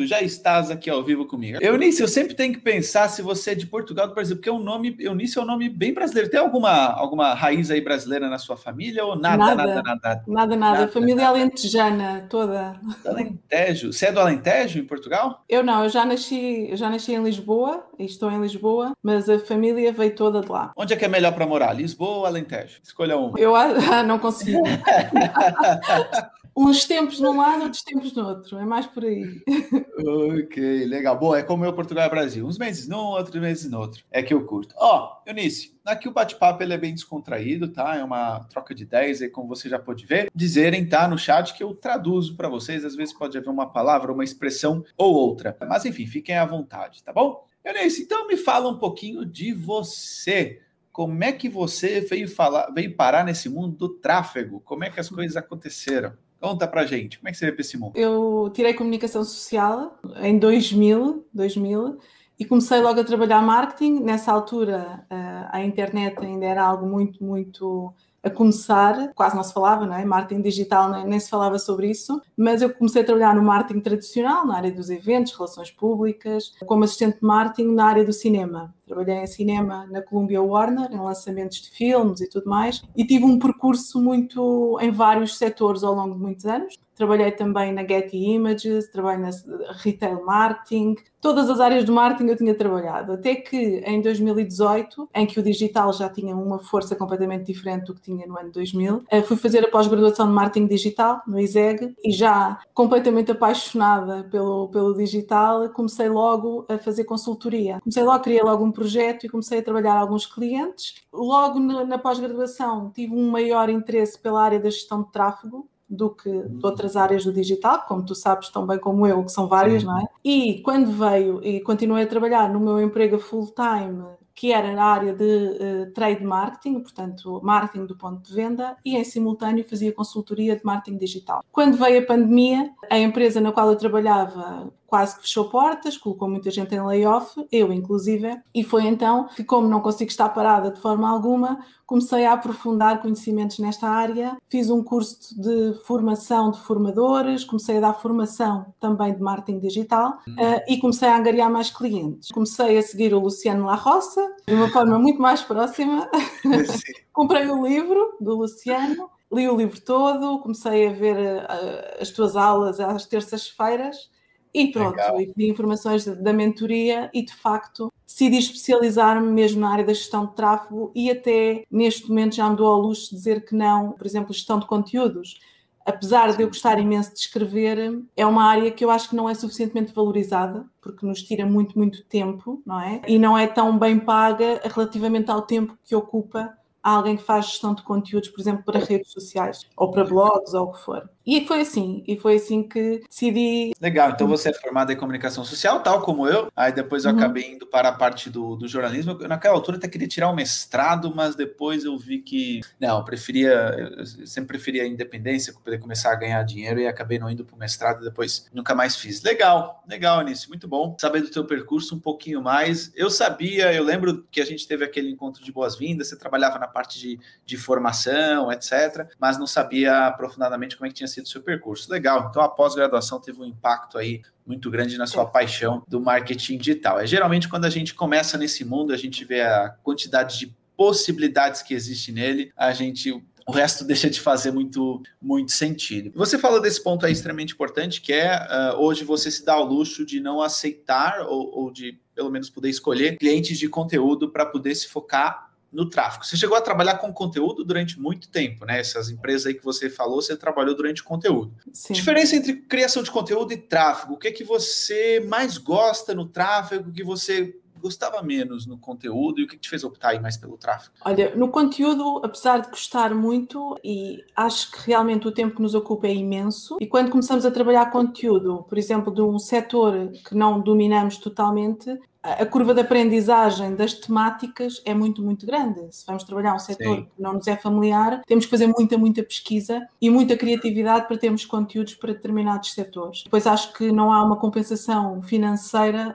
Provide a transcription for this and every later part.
Pronto, já estás aqui ao vivo comigo. Eunice, eu sempre tenho que pensar se você é de Portugal do Brasil, porque é um nome, Eunice é um nome bem brasileiro. Tem alguma, alguma raiz aí brasileira na sua família ou nada, nada, nada, nada? Nada, nada. família nada. alentejana toda. Alentejo. Você é do Alentejo, em Portugal? Eu não, eu já nasci, eu já nasci em Lisboa, e estou em Lisboa, mas a família veio toda de lá. Onde é que é melhor para morar, Lisboa ou Alentejo? Escolha uma. Eu ah, não consigo. uns tempos num lado, outros tempos no outro. É mais por aí. ok, legal. Bom, é como eu, Portugal e Brasil. Uns meses num, outros meses no outro. É que eu curto. Ó, oh, Eunice, aqui o bate-papo é bem descontraído, tá? É uma troca de ideias aí, como você já pode ver. Dizerem, tá, no chat que eu traduzo para vocês. Às vezes pode haver uma palavra, uma expressão ou outra. Mas enfim, fiquem à vontade, tá bom? Eunice, então me fala um pouquinho de você. Como é que você veio falar, veio parar nesse mundo do tráfego? Como é que as coisas aconteceram? Conta pra gente, como é que você vê para esse mundo? Eu tirei comunicação social em 2000, 2000 e comecei logo a trabalhar marketing. Nessa altura, eh, a internet ainda era algo muito, muito a começar, quase não se falava, não é? Marketing digital nem, se falava sobre isso, mas eu comecei a trabalhar no marketing tradicional, na área dos eventos, relações públicas, como assistente de marketing na área do cinema. Trabalhei em cinema na Columbia Warner, em lançamentos de filmes e tudo mais, e tive um percurso muito em vários setores ao longo de muitos anos. Trabalhei também na Getty Images, trabalhei na retail marketing, todas as áreas do marketing eu tinha trabalhado, até que em 2018, em que o digital já tinha uma força completamente diferente do que tinha no ano 2000, eh, fui fazer a pós-graduação de marketing digital no ISEG e já completamente apaixonada pelo, pelo digital, comecei logo a fazer consultoria. Comecei logo, criei logo um projeto e comecei a trabalhar alguns clientes. Logo na pós-graduação tive um maior interesse pela área da gestão de tráfego, do que de outras áreas do digital, como tu sabes tão bem como eu, que são várias, Sim. não é? E quando veio e continuei a trabalhar no meu emprego full-time, que era na área de uh, trade marketing, portanto, marketing do ponto de venda, e em simultâneo fazia consultoria de marketing digital. Quando veio a pandemia, a empresa na qual eu trabalhava quase que fechou portas, colocou muita gente em layoff, eu inclusive, e foi então que, como não consigo estar parada de forma alguma, comecei a aprofundar conhecimentos nesta área, fiz um curso de formação de formadores, comecei a dar formação também de marketing digital uh, e comecei a angariar mais clientes. Comecei a seguir o Luciano La Roça, de uma forma muito mais próxima. Comprei o livro do Luciano, li o livro todo, comecei a ver uh, as tuas aulas às terças-feiras e pronto, Legal. e pedi informações da mentoria e de facto decidi especializar-me mesmo na área da gestão de tráfego e até neste momento já me dou ao luxo de dizer que não, por exemplo, gestão de conteúdos. Apesar de eu gostar imenso de escrever, é uma área que eu acho que não é suficientemente valorizada, porque nos tira muito, muito tempo, não é? E não é tão bem paga relativamente ao tempo que ocupa a alguém que faz gestão de conteúdos, por exemplo, para redes sociais ou para blogs ou o que for. E foi assim, e foi assim que decidi. Legal, então você é formada em comunicação social, tal como eu. Aí depois eu uhum. acabei indo para a parte do, do jornalismo. Eu, naquela altura até queria tirar o um mestrado, mas depois eu vi que não, eu preferia, eu sempre preferia a independência para poder começar a ganhar dinheiro e acabei não indo para o mestrado. Depois nunca mais fiz. Legal, legal, Anísio, muito bom saber do teu percurso um pouquinho mais. Eu sabia, eu lembro que a gente teve aquele encontro de boas-vindas. Você trabalhava na parte de, de formação, etc., mas não sabia aprofundadamente como é que tinha sido o seu percurso. Legal, então a pós-graduação teve um impacto aí muito grande na sua paixão do marketing digital. É geralmente quando a gente começa nesse mundo, a gente vê a quantidade de possibilidades que existe nele, a gente o resto deixa de fazer muito, muito sentido. Você falou desse ponto aí extremamente importante, que é uh, hoje você se dá ao luxo de não aceitar ou, ou de pelo menos poder escolher clientes de conteúdo para poder se focar no tráfego. Você chegou a trabalhar com conteúdo durante muito tempo, né? Essas empresas aí que você falou, você trabalhou durante conteúdo. Sim. Diferença entre criação de conteúdo e tráfego. O que é que você mais gosta no tráfego? Que você gostava menos no conteúdo e o que te fez optar aí mais pelo tráfego? Olha, no conteúdo, apesar de gostar muito, e acho que realmente o tempo que nos ocupa é imenso, e quando começamos a trabalhar conteúdo, por exemplo, de um setor que não dominamos totalmente, a curva de aprendizagem das temáticas é muito, muito grande. Se vamos trabalhar um setor Sim. que não nos é familiar, temos que fazer muita, muita pesquisa e muita criatividade para termos conteúdos para determinados setores. Depois acho que não há uma compensação financeira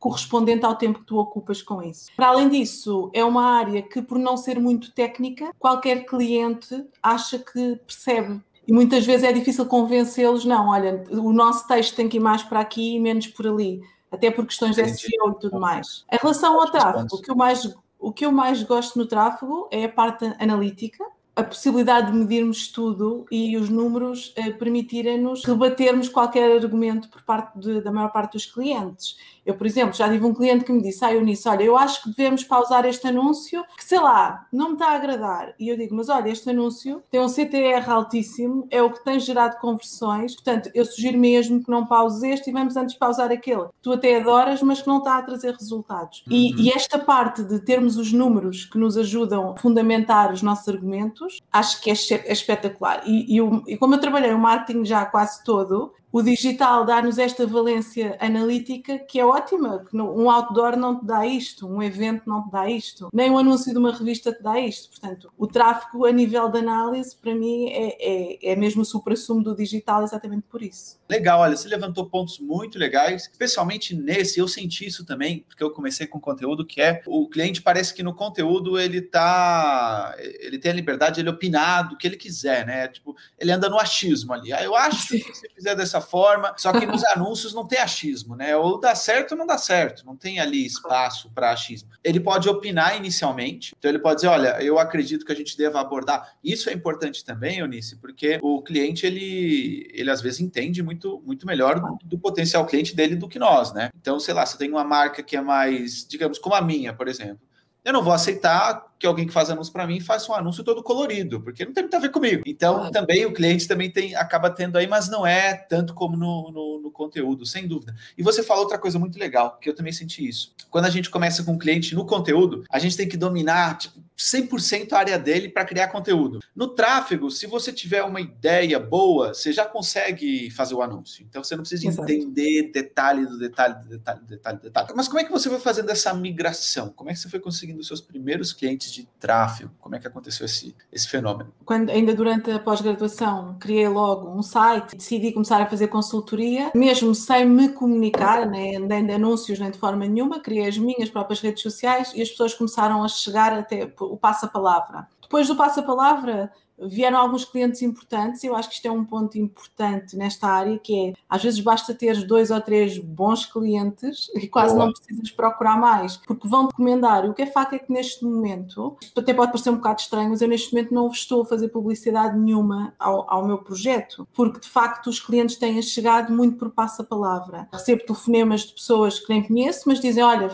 correspondente ao tempo que tu ocupas com isso. Para além disso, é uma área que, por não ser muito técnica, qualquer cliente acha que percebe e muitas vezes é difícil convencê-los, não, olha, o nosso texto tem que ir mais para aqui e menos por ali até por questões de SEO e tudo mais. Em relação ao tráfego, o que, eu mais, o que eu mais gosto no tráfego é a parte analítica, a possibilidade de medirmos tudo e os números eh, permitirem-nos rebatermos qualquer argumento por parte de, da maior parte dos clientes. Eu, por exemplo, já tive um cliente que me disse: Ah, Eunice, olha, eu acho que devemos pausar este anúncio, que sei lá, não me está a agradar. E eu digo: Mas olha, este anúncio tem um CTR altíssimo, é o que tem gerado conversões, portanto, eu sugiro mesmo que não pauses este e vamos antes pausar aquele. Tu até adoras, mas que não está a trazer resultados. Uhum. E, e esta parte de termos os números que nos ajudam a fundamentar os nossos argumentos, acho que é, é espetacular. E, e, e como eu trabalhei o marketing já quase todo, o digital dá-nos esta valência analítica que é ótima, que um outdoor não te dá isto, um evento não te dá isto, nem um anúncio de uma revista te dá isto. Portanto, o tráfego a nível de análise, para mim, é, é, é mesmo o supra-sumo do digital exatamente por isso. Legal, olha, você levantou pontos muito legais, especialmente nesse, eu senti isso também, porque eu comecei com conteúdo que é, o cliente parece que no conteúdo ele tá, ele tem a liberdade de ele opinar do que ele quiser, né? Tipo, ele anda no achismo ali. Ah, eu acho que se você fizer dessa forma, só que nos anúncios não tem achismo, né? Ou dá certo ou não dá certo, não tem ali espaço para achismo. Ele pode opinar inicialmente, então ele pode dizer, olha, eu acredito que a gente deva abordar. Isso é importante também, Eunice, porque o cliente ele, ele às vezes entende muito, muito melhor do, do potencial cliente dele do que nós, né? Então, sei lá, você tem uma marca que é mais, digamos, como a minha, por exemplo. Eu não vou aceitar que alguém que faz anúncio para mim faça um anúncio todo colorido, porque não tem muito a ver comigo. Então, ah. também o cliente também tem, acaba tendo aí, mas não é tanto como no, no, no, conteúdo, sem dúvida. E você falou outra coisa muito legal, que eu também senti isso. Quando a gente começa com o cliente no conteúdo, a gente tem que dominar tipo, 100% a área dele para criar conteúdo. No tráfego, se você tiver uma ideia boa, você já consegue fazer o anúncio. Então, você não precisa Exato. entender detalhe do detalhe, do detalhe, do detalhe, do detalhe. Mas como é que você foi fazendo essa migração? Como é que você foi conseguindo os seus primeiros clientes de tráfego? Como é que aconteceu esse, esse fenômeno? Quando, ainda durante a pós-graduação, criei logo um site, decidi começar a fazer consultoria, mesmo sem me comunicar, né, nem de anúncios, nem de forma nenhuma, criei as minhas próprias redes sociais e as pessoas começaram a chegar até o passa-palavra. Depois do passa-palavra, vieram alguns clientes importantes, eu acho que isto é um ponto importante nesta área, que é, às vezes basta ter dois ou três bons clientes e quase Boa. não precisas procurar mais, porque vão recomendar. O que é facto é que neste momento, até pode parecer um bocado estranho, mas eu neste momento não estou a fazer publicidade nenhuma ao, ao meu projeto, porque de facto os clientes têm chegado muito por passa-palavra. Recebo telefonemas de pessoas que nem conheço, mas dizem, olha,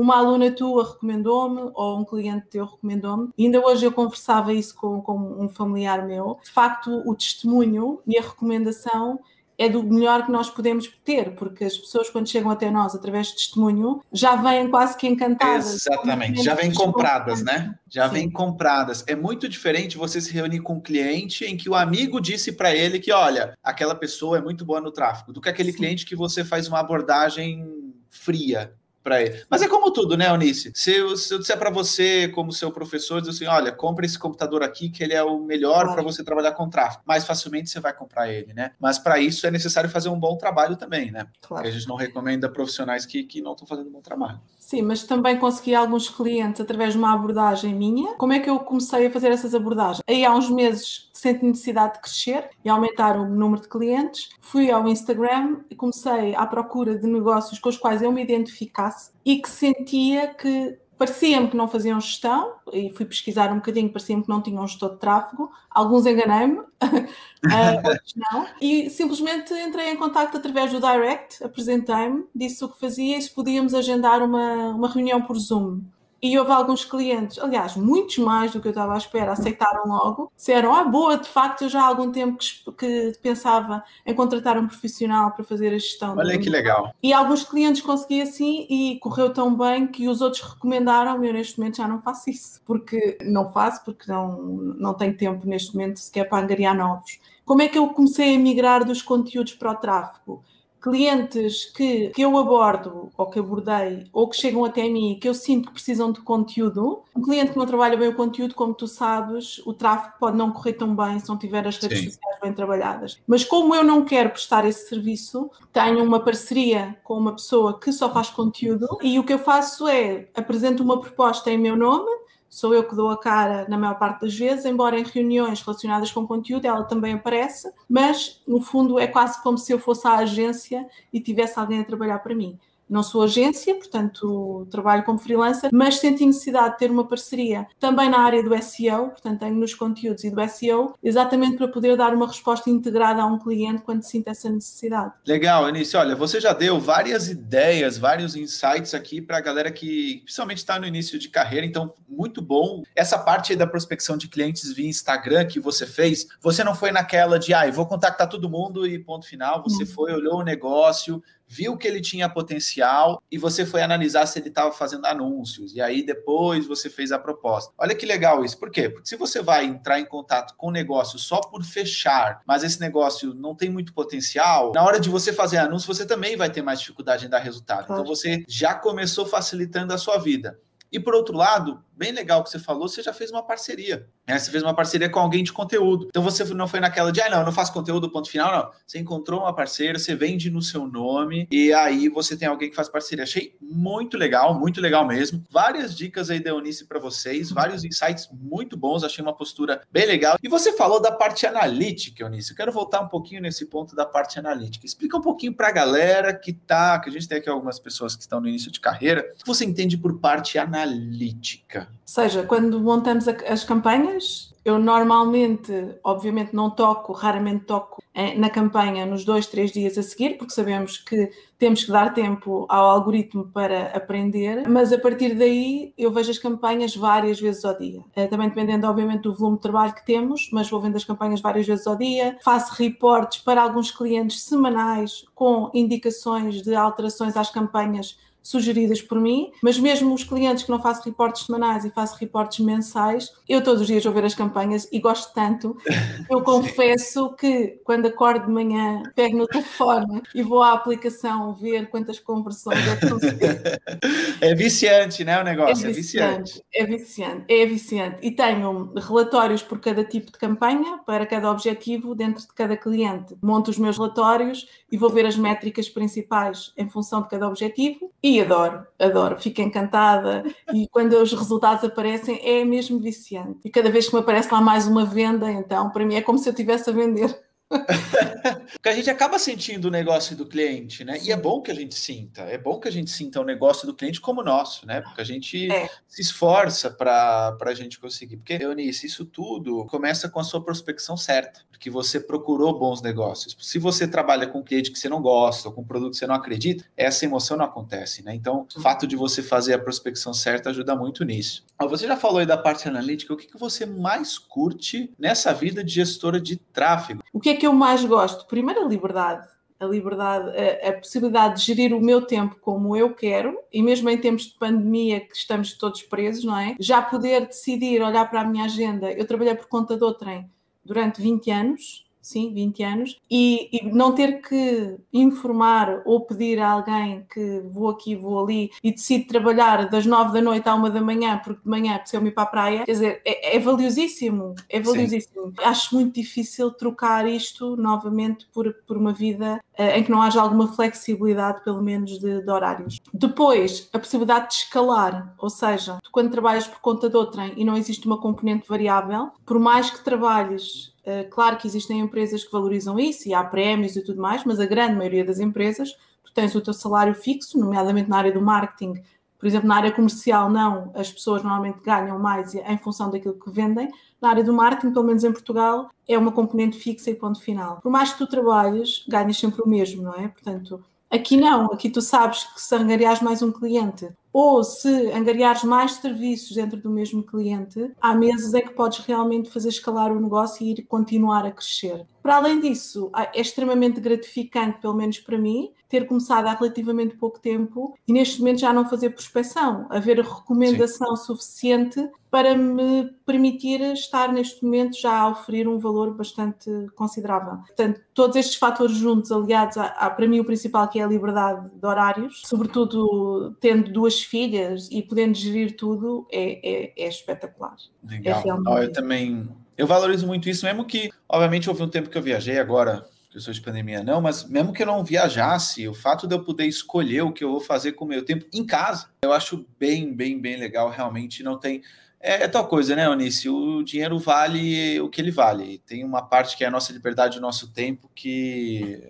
uma aluna tua recomendou-me ou um cliente teu recomendou-me. Ainda hoje eu conversava isso com, com um familiar meu. De facto, o testemunho e a recomendação é do melhor que nós podemos ter, porque as pessoas, quando chegam até nós através de testemunho, já vêm quase que encantadas. Exatamente, já vêm compradas, né? Já vêm compradas. É muito diferente você se reunir com um cliente em que o amigo disse para ele que, olha, aquela pessoa é muito boa no tráfego, do que aquele Sim. cliente que você faz uma abordagem fria para ele. Mas é como tudo, né, Eunice? Se eu, se eu disser para você, como seu professor, dizer assim, olha, compre esse computador aqui que ele é o melhor claro. para você trabalhar com tráfego. Mais facilmente você vai comprar ele, né? Mas para isso é necessário fazer um bom trabalho também, né? Claro. Porque a gente não recomenda profissionais que, que não estão fazendo um bom trabalho. Sim, mas também consegui alguns clientes através de uma abordagem minha. Como é que eu comecei a fazer essas abordagens? Aí há uns meses senti necessidade de crescer e aumentar o número de clientes. Fui ao Instagram e comecei à procura de negócios com os quais eu me identificasse e que sentia que parecia-me que não faziam gestão, e fui pesquisar um bocadinho, parecia-me que não tinham gestor de tráfego, alguns enganei-me, eh, outros não, e simplesmente entrei em contato através do Direct, apresentei-me, disse o que fazia e se podíamos agendar uma, uma reunião por Zoom. E houve alguns clientes, aliás, muitos mais do que eu estava à espera, aceitaram logo, disseram, ah, boa, de facto, eu já há algum tempo que, que pensava em contratar um profissional para fazer a gestão. Olha que legal. E alguns clientes consegui assim e correu tão bem que os outros recomendaram eu neste momento já não faço isso, porque não faço, porque não, não tenho tempo neste momento sequer para angariar novos. Como é que eu comecei a migrar dos conteúdos para o tráfego? Clientes que, que eu abordo ou que abordei ou que chegam até mim que eu sinto que precisam de conteúdo. Um cliente que não trabalha bem o conteúdo, como tu sabes, o tráfego pode não correr tão bem se não tiver as redes Sim. sociais bem trabalhadas. Mas como eu não quero prestar esse serviço, tenho uma parceria com uma pessoa que só faz conteúdo e o que eu faço é apresento uma proposta em meu nome sou eu que dou a cara na maior parte das vezes, embora em reuniões relacionadas com conteúdo ela também aparece, mas no fundo é quase como se eu fosse a agência e tivesse alguém a trabalhar para mim. Não sou agência, portanto trabalho como freelancer, mas senti necessidade de ter uma parceria também na área do SEO, portanto tenho nos conteúdos e do SEO, exatamente para poder dar uma resposta integrada a um cliente quando sinta essa necessidade. Legal, Eunice. Olha, você já deu várias ideias, vários insights aqui para a galera que principalmente está no início de carreira, então muito bom. Essa parte da prospecção de clientes via Instagram que você fez, você não foi naquela de, ah, eu vou contactar todo mundo e ponto final, você foi, olhou o negócio, viu que ele tinha potencial e você foi analisar se ele estava fazendo anúncios. E aí depois você fez a proposta. Olha que legal isso. Por quê? Porque se você vai entrar em contato com o negócio só por fechar, mas esse negócio não tem muito potencial, na hora de você fazer anúncio, você também vai ter mais dificuldade em dar resultado. Então você já começou facilitando a sua vida. E por outro lado, bem legal que você falou, você já fez uma parceria. Né? Você fez uma parceria com alguém de conteúdo. Então você não foi naquela de, ah, não, eu não faço conteúdo, ponto final, não. Você encontrou uma parceira, você vende no seu nome e aí você tem alguém que faz parceria. Achei muito legal, muito legal mesmo. Várias dicas aí da Eunice para vocês, vários insights muito bons, achei uma postura bem legal. E você falou da parte analítica, Eunice. Eu quero voltar um pouquinho nesse ponto da parte analítica. Explica um pouquinho para a galera que tá, que a gente tem aqui algumas pessoas que estão no início de carreira, o que você entende por parte analítica? Seja, quando montamos as campanhas, eu normalmente, obviamente, não toco, raramente toco eh, na campanha nos dois, três dias a seguir, porque sabemos que temos que dar tempo ao algoritmo para aprender, mas a partir daí eu vejo as campanhas várias vezes ao dia. Eh, também dependendo, obviamente, do volume de trabalho que temos, mas vou vendo as campanhas várias vezes ao dia. Faço reportes para alguns clientes semanais com indicações de alterações às campanhas sugeridas por mim, mas mesmo os clientes que não faço reportes semanais e faço reportes mensais, eu todos os dias vou ver as campanhas e gosto tanto. Eu confesso que quando acordo de manhã, pego no telefone e vou à aplicação ver quantas conversões é que consegui. É viciante, né? O negócio é viciante, é viciante. É viciante, é viciante. E tenho relatórios por cada tipo de campanha, para cada objetivo, dentro de cada cliente. Monto os meus relatórios e vou ver as métricas principais em função de cada objetivo e adoro, adoro, fico encantada. E quando os resultados aparecem, é mesmo viciante. E cada vez que me aparece lá mais uma venda, então, para mim é como se eu estivesse a vender. Porque a gente acaba sentindo o negócio do cliente, né? Sim. E é bom que a gente sinta, é bom que a gente sinta o negócio do cliente como nosso, né? Porque a gente é. se esforça para a gente conseguir. Porque, Eunice, isso tudo começa com a sua prospecção certa, porque você procurou bons negócios. Se você trabalha com um cliente que você não gosta, ou com um produto que você não acredita, essa emoção não acontece, né? Então, o fato de você fazer a prospecção certa ajuda muito nisso. Você já falou aí da parte analítica, o que, que você mais curte nessa vida de gestora de tráfego? O que é que eu mais gosto? Primeiro, a liberdade. A liberdade, a, a, possibilidade de gerir o meu tempo como eu quero, e mesmo em tempos de pandemia que estamos todos presos, não é? Já poder decidir, olhar para a minha agenda. Eu trabalhei por conta do trem durante 20 anos, sim, 20 anos, e, e, não ter que informar ou pedir a alguém que vou aqui, vou ali e decido trabalhar das 9 da noite à 1 da manhã, porque de manhã preciso ir para a praia, quer dizer, é, é valiosíssimo, é valiosíssimo. Sim. Acho muito difícil trocar isto novamente por, por uma vida uh, em que não haja alguma flexibilidade, pelo menos de, de, horários. Depois, a possibilidade de escalar, ou seja, tu quando trabalhas por conta de outrem e não existe uma componente variável, por mais que trabalhes claro que existem empresas que valorizam isso e há prémios e tudo mais, mas a grande maioria das empresas, tu tens o teu salário fixo, nomeadamente na área do marketing, por exemplo, na área comercial, não, as pessoas normalmente ganham mais em função daquilo que vendem. Na área do marketing, pelo menos em Portugal, é uma componente fixa e ponto final. Por mais que tu trabalhes, ganhas sempre o mesmo, não é? Portanto, aqui não, aqui tu sabes que se angariares mais um cliente ou se angariares mais serviços dentro do mesmo cliente, há meses em que podes realmente fazer escalar o negócio e ir continuar a crescer. Para além disso, é extremamente gratificante, pelo menos para mim, ter começado há relativamente pouco tempo e neste momento já não fazer prospecção, haver recomendação Sim. suficiente para me permitir estar neste momento já a oferir um valor bastante considerável. Portanto, todos estes fatores juntos, aliados a, a, para mim o principal que é a liberdade de horários, sobretudo tendo duas filhas e podendo gerir tudo, é, é, é espetacular. Legal. É eu também eu valorizo muito isso, mesmo que, obviamente, houve um tempo que eu viajei agora sou de pandemia não, mas mesmo que eu não viajasse, o fato de eu poder escolher o que eu vou fazer com o meu tempo em casa, eu acho bem, bem, bem legal. Realmente não tem. É, é tal coisa, né, Eunice? O dinheiro vale o que ele vale. Tem uma parte que é a nossa liberdade, o nosso tempo, que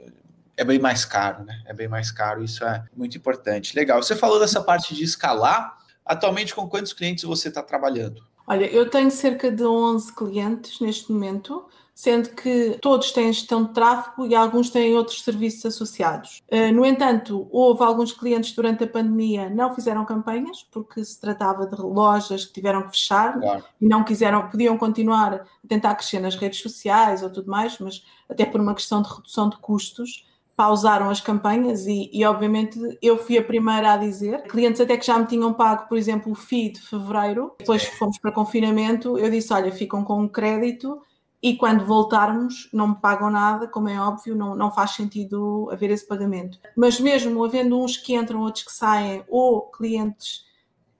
é bem mais caro, né? É bem mais caro, isso é muito importante. Legal. Você falou dessa parte de escalar. Atualmente, com quantos clientes você está trabalhando? Olha, eu tenho cerca de 11 clientes neste momento sendo que todos têm gestão de tráfego e alguns têm outros serviços associados. Eh, no entanto, houve alguns clientes durante a pandemia não fizeram campanhas porque se tratava de lojas que tiveram que fechar claro. e não quiseram, podiam continuar a tentar crescer nas redes sociais ou tudo mais, mas até por uma questão de redução de custos pausaram as campanhas e, e, obviamente eu fui a primeira a dizer, clientes até que já me tinham pago, por exemplo, o FII de fevereiro, depois fomos para confinamento, eu disse, olha, ficam com um crédito e quando voltarmos não me pagam nada, como é óbvio, não, não faz sentido haver esse pagamento. Mas mesmo havendo uns que entram, outros que saem, ou clientes,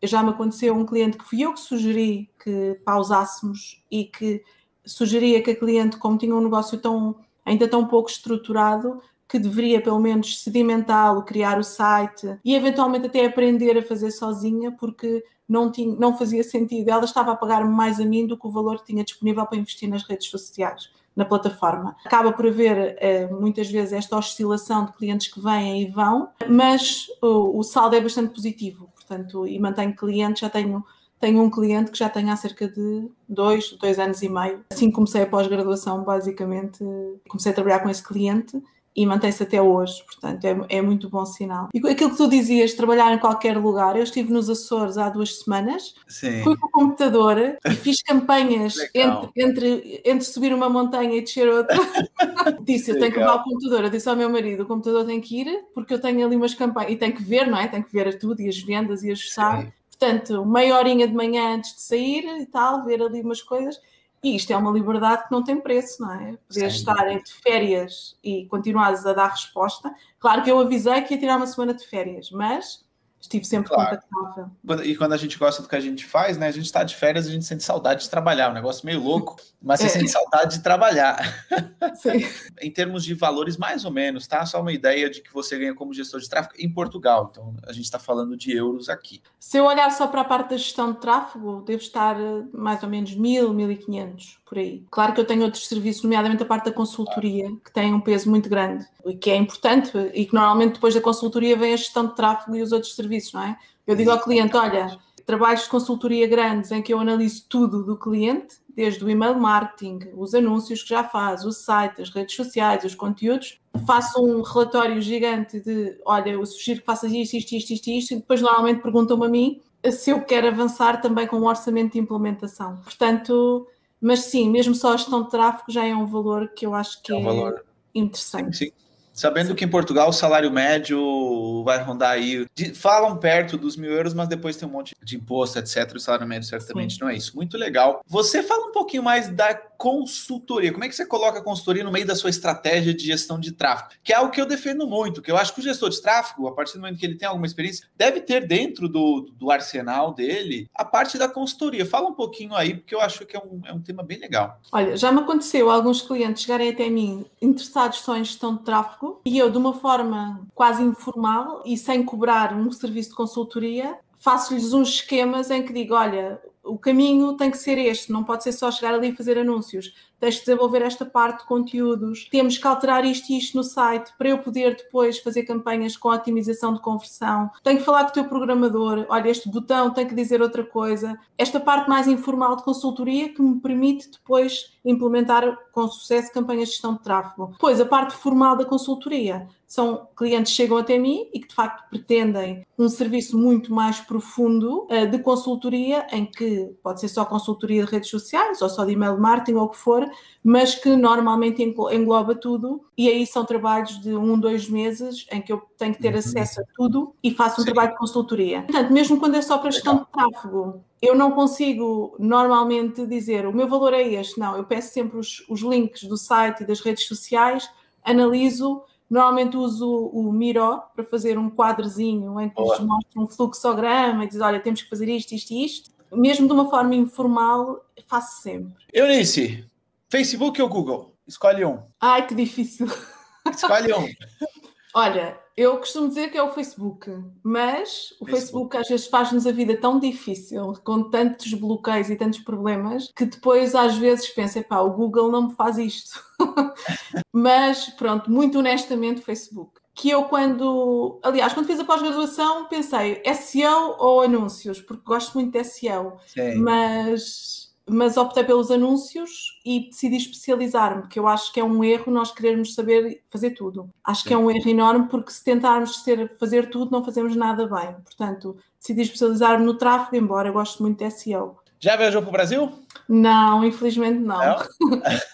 já me aconteceu um cliente que fui eu que sugeri que pausássemos e que sugeria que a cliente, como tinha um negócio tão, ainda tão pouco estruturado, que deveria pelo menos sedimentá-lo, criar o site e eventualmente até aprender a fazer sozinha, porque não, tinha, não fazia sentido. Ela estava a pagar mais a mim do que o valor que tinha disponível para investir nas redes sociais, na plataforma. Acaba por haver eh, muitas vezes esta oscilação de clientes que vêm e vão, mas o, saldo é bastante positivo, portanto, e mantenho clientes, já tenho tenho um cliente que já tem há cerca de dois, dois anos e meio. Assim comecei a pós-graduação, basicamente, comecei a trabalhar com esse cliente e mantém-se até hoje, portanto é, é, muito bom sinal. E aquilo que tu dizias, trabalhar em qualquer lugar, eu estive nos Açores há duas semanas, Sim. fui com o computador e fiz campanhas entre, entre, entre subir uma montanha e descer outra. disse, eu tenho que levar o computador, eu disse ao meu marido, o computador tem que ir, porque eu tenho ali umas campanhas, e tem que ver, não é? Tem que ver tudo, e as vendas, e ajustar. Sim. Portanto, meia horinha de manhã antes de sair e tal, ver ali umas coisas e isto é uma liberdade que não tem preço, não é? Poder estar entre férias e continuares a dar resposta. Claro que eu avisei que ia tirar uma semana de férias, mas estive sempre claro. contactável. E quando a gente gosta do que a gente faz, né? A gente está de férias, a gente sente saudade de trabalhar, um negócio meio louco, mas você é. sente saudade de trabalhar. Sim. em termos de valores, mais ou menos, tá? Só uma ideia de que você ganha como gestor de tráfego em Portugal. Então, a gente está falando de euros aqui. Se eu olhar só para a parte da gestão de tráfego, devo estar eh, mais ou menos 1.000, 1.500 por aí. Claro que eu tenho outros serviços, nomeadamente a parte da consultoria, que tem um peso muito grande e que é importante e que normalmente depois da consultoria vem a gestão de tráfego e os outros serviços, não é? Eu digo ao cliente, olha, trabalhos de consultoria grandes em que eu analiso tudo do cliente, desde o email marketing, os anúncios que já faz, o site, as redes sociais, os conteúdos, faço um relatório gigante de, olha, eu sugiro que faças isto, isto, isto, isto, isto, e depois normalmente perguntam-me a mim se eu quero avançar também com o um orçamento de implementação. Portanto, mas sim, mesmo só a gestão de tráfego já é um valor que eu acho que é, um é interessante. Sim. Sabendo que em Portugal o salário médio vai rondar aí. De, falam perto dos mil euros, mas depois tem um monte de imposto, etc. O salário médio certamente Sim. não é isso. Muito legal. Você fala um pouquinho mais da consultoria. Como é que você coloca a consultoria no meio da sua estratégia de gestão de tráfego? Que é algo que eu defendo muito, que eu acho que o gestor de tráfego, a partir do momento que ele tem alguma experiência, deve ter dentro do, do arsenal dele a parte da consultoria. Fala um pouquinho aí, porque eu acho que é um, é um tema bem legal. Olha, já me aconteceu alguns clientes chegarem até mim interessados só em gestão de tráfego e eu, de uma forma quase informal e sem cobrar um serviço de consultoria, faço-lhes uns esquemas em que digo: olha, o caminho tem que ser este, não pode ser só chegar ali e fazer anúncios. Tens de desenvolver esta parte de conteúdos, temos que alterar isto e isto no site para eu poder depois fazer campanhas com otimização de conversão. Tenho que falar com o teu programador, olha, este botão tem que dizer outra coisa. Esta parte mais informal de consultoria que me permite depois implementar com sucesso campanhas de gestão de tráfego. Depois, a parte formal da consultoria são clientes que chegam até mim e que de facto pretendem um serviço muito mais profundo uh, de consultoria, em que pode ser só consultoria de redes sociais ou só de email marketing ou o que for, mas que normalmente engloba tudo. E aí são trabalhos de um, dois meses em que eu tenho que ter uhum. acesso a tudo e faço um Sim. trabalho de consultoria. Portanto, mesmo quando é só para gestão de tráfego, eu não consigo normalmente dizer o meu valor é este, não, eu peço sempre os, os links do site e das redes sociais, analiso Normalmente uso o Miro para fazer um quadrozinho em que nos mostra um fluxograma e diz: olha, temos que fazer isto, isto e isto. Mesmo de uma forma informal, faço sempre. Eunice, Facebook ou Google? Escolhe um. Ai, que difícil. Escolhe um. Olha, eu costumo dizer que é o Facebook, mas o Facebook, Facebook às vezes faz-nos a vida tão difícil, com tantos bloqueios e tantos problemas, que depois às vezes pensa, pá, o Google não me faz isto. mas pronto, muito honestamente, Facebook. Que eu quando, aliás, quando fiz a pós-graduação pensei SEO ou anúncios, porque gosto muito de SEO, Sim. mas mas optei pelos anúncios e decidi especializar-me, porque eu acho que é um erro nós querermos saber fazer tudo. Acho que é um erro enorme porque se tentarmos ser, fazer tudo não fazemos nada bem. Portanto, decidi especializar-me no tráfego, embora eu goste muito de SEO. Já viajou para o Brasil? Não, infelizmente não. Não?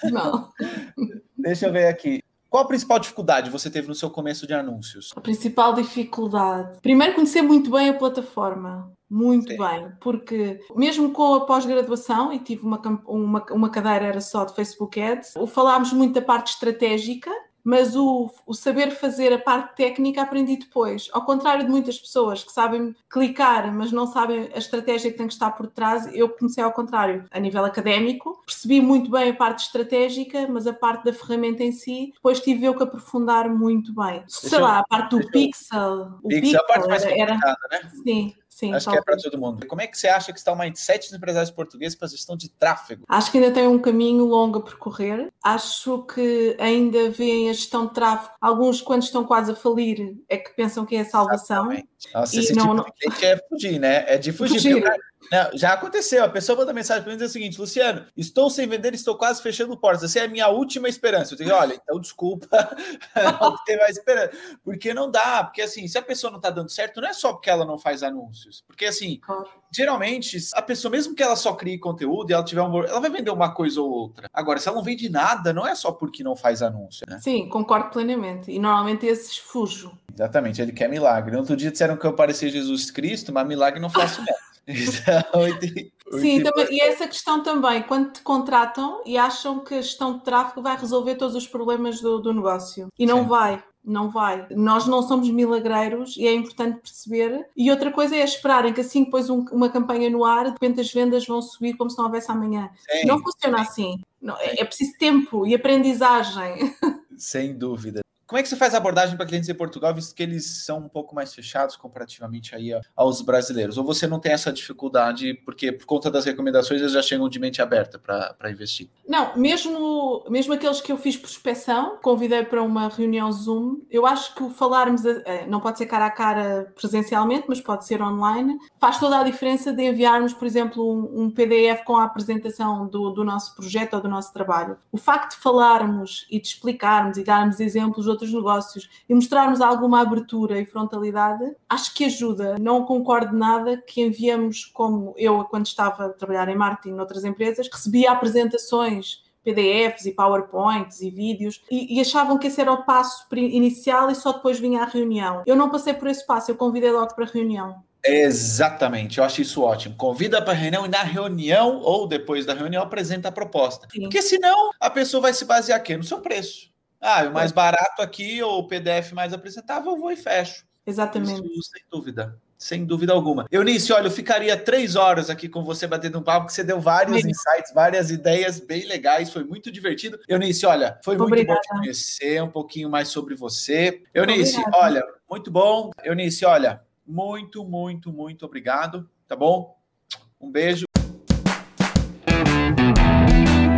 não. Deixa eu ver aqui. Qual a principal dificuldade você teve no seu começo de anúncios? A principal dificuldade. Primeiro, conhecer muito bem a plataforma. Muito Sim. bem, porque mesmo com a pós-graduação, e tive uma, uma, uma cadeira era só de Facebook Ads, falámos muito da parte estratégica, mas o, o, saber fazer a parte técnica aprendi depois. Ao contrário de muitas pessoas que sabem clicar, mas não sabem a estratégia que tem que estar por trás, eu comecei ao contrário. A nível académico, percebi muito bem a parte estratégica, mas a parte da ferramenta em si, depois tive eu que aprofundar muito bem. Sei lá, a parte do pixel. O pixel, pixel a parte mais era, né? Sim, Sim, Acho que é para todo mundo. Como é que você acha que está o mindset dos empresários portugueses para a gestão de tráfego? Acho que ainda tem um caminho longo a percorrer. Acho que ainda veem a gestão de tráfego. Alguns, quando estão quase a falir, é que pensam que é a salvação. Exatamente. Nossa, e esse não, tipo de é fugir, né? É de fugir. fugir. Não, já aconteceu. A pessoa manda mensagem para mim e diz o seguinte: Luciano, estou sem vender, estou quase fechando portas. Essa é a minha última esperança. Eu digo, olha, então desculpa, não tem mais esperança. Porque não dá, porque assim, se a pessoa não está dando certo, não é só porque ela não faz anúncios. Porque assim, geralmente, a pessoa, mesmo que ela só crie conteúdo e ela tiver um. Ela vai vender uma coisa ou outra. Agora, se ela não vende nada, não é só porque não faz anúncio, né? Sim, concordo plenamente. E normalmente esses fujo. Exatamente, ele quer milagre. Outro dia disseram que eu parecia Jesus Cristo, mas milagre não faço mesmo. Então, Sim, também, e essa questão também, quando te contratam e acham que a gestão de tráfego vai resolver todos os problemas do, do negócio. E não Sim. vai não vai. Nós não somos milagreiros e é importante perceber. E outra coisa é esperarem que assim que pôs um, uma campanha no ar, de repente as vendas vão subir como se não houvesse amanhã. Sim. Não funciona assim. Não, é, é preciso tempo e aprendizagem. Sem dúvida. Como é que você faz a abordagem para clientes em Portugal, visto que eles são um pouco mais fechados comparativamente aí aos brasileiros? Ou você não tem essa dificuldade porque por conta das recomendações eles já chegam de mente aberta para investir? Não, mesmo, mesmo aqueles que eu fiz prospeção, convidei para uma reunião Zoom, eu acho que falarmos, eh, não pode ser cara a cara presencialmente, mas pode ser online, faz toda a diferença de enviarmos, por exemplo, um PDF com a apresentação do, do nosso projeto ou do nosso trabalho. O facto de falarmos e de explicarmos e darmos exemplos outros negócios e mostrarmos alguma abertura e frontalidade, acho que ajuda. Não concordo nada que enviamos, como eu, quando estava a trabalhar em marketing noutras empresas, recebia apresentações PDFs e PowerPoints e vídeos e, e, achavam que esse era o passo inicial e só depois vinha a reunião. Eu não passei por esse passo, eu convidei logo para a reunião. Exatamente, eu acho isso ótimo. Convida para a reunião e na reunião ou depois da reunião apresenta a proposta. Sim. Porque senão a pessoa vai se basear aqui no seu preço. Ah, o mais barato aqui, ou o PDF mais apresentável, eu vou e fecho. Exatamente. Isso, sem dúvida. Sem dúvida alguma. Eunice, olha, eu ficaria três horas aqui com você batendo um papo, porque você deu vários Sim. insights, várias ideias bem legais, foi muito divertido. Eunice, olha, foi Obrigada. muito bom te conhecer um pouquinho mais sobre você. Eunice, Obrigada. olha, muito bom. Eunice, olha, muito, muito, muito obrigado, tá bom? Um beijo.